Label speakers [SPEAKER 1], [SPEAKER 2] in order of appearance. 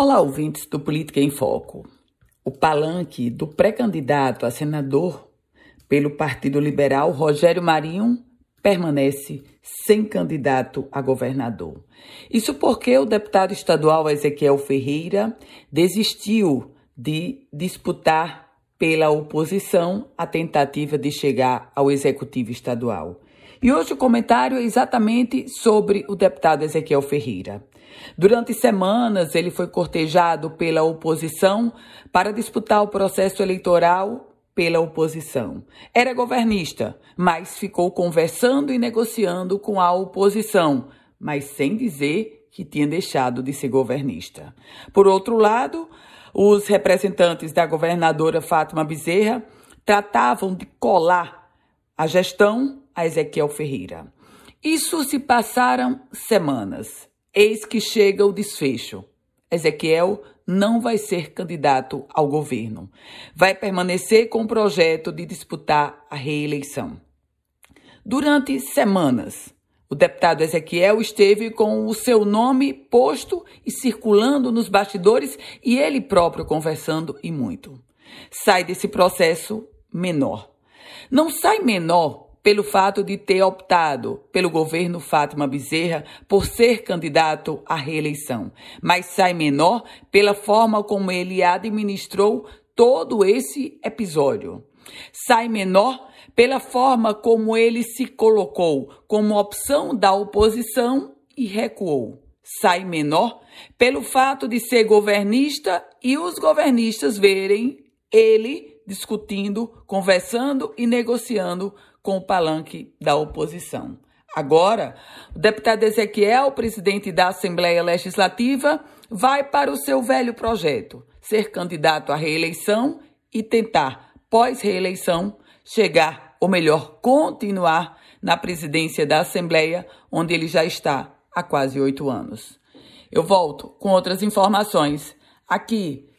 [SPEAKER 1] Olá, ouvintes do Política em Foco. O palanque do pré-candidato a senador pelo Partido Liberal, Rogério Marinho, permanece sem candidato a governador. Isso porque o deputado estadual Ezequiel Ferreira desistiu de disputar pela oposição a tentativa de chegar ao executivo estadual. E hoje o comentário é exatamente sobre o deputado Ezequiel Ferreira. Durante semanas, ele foi cortejado pela oposição para disputar o processo eleitoral pela oposição. Era governista, mas ficou conversando e negociando com a oposição, mas sem dizer que tinha deixado de ser governista. Por outro lado, os representantes da governadora Fátima Bezerra tratavam de colar a gestão a Ezequiel Ferreira. Isso se passaram semanas. Eis que chega o desfecho. Ezequiel não vai ser candidato ao governo. Vai permanecer com o projeto de disputar a reeleição. Durante semanas, o deputado Ezequiel esteve com o seu nome posto e circulando nos bastidores e ele próprio conversando e muito. Sai desse processo menor. Não sai menor pelo fato de ter optado pelo governo Fátima Bezerra por ser candidato à reeleição, mas sai menor pela forma como ele administrou todo esse episódio. Sai menor pela forma como ele se colocou como opção da oposição e recuou. Sai menor pelo fato de ser governista e os governistas verem ele discutindo, conversando e negociando com o palanque da oposição. Agora, o deputado Ezequiel, presidente da Assembleia Legislativa, vai para o seu velho projeto, ser candidato à reeleição e tentar, pós-reeleição, chegar, ou melhor, continuar na presidência da Assembleia, onde ele já está há quase oito anos. Eu volto com outras informações aqui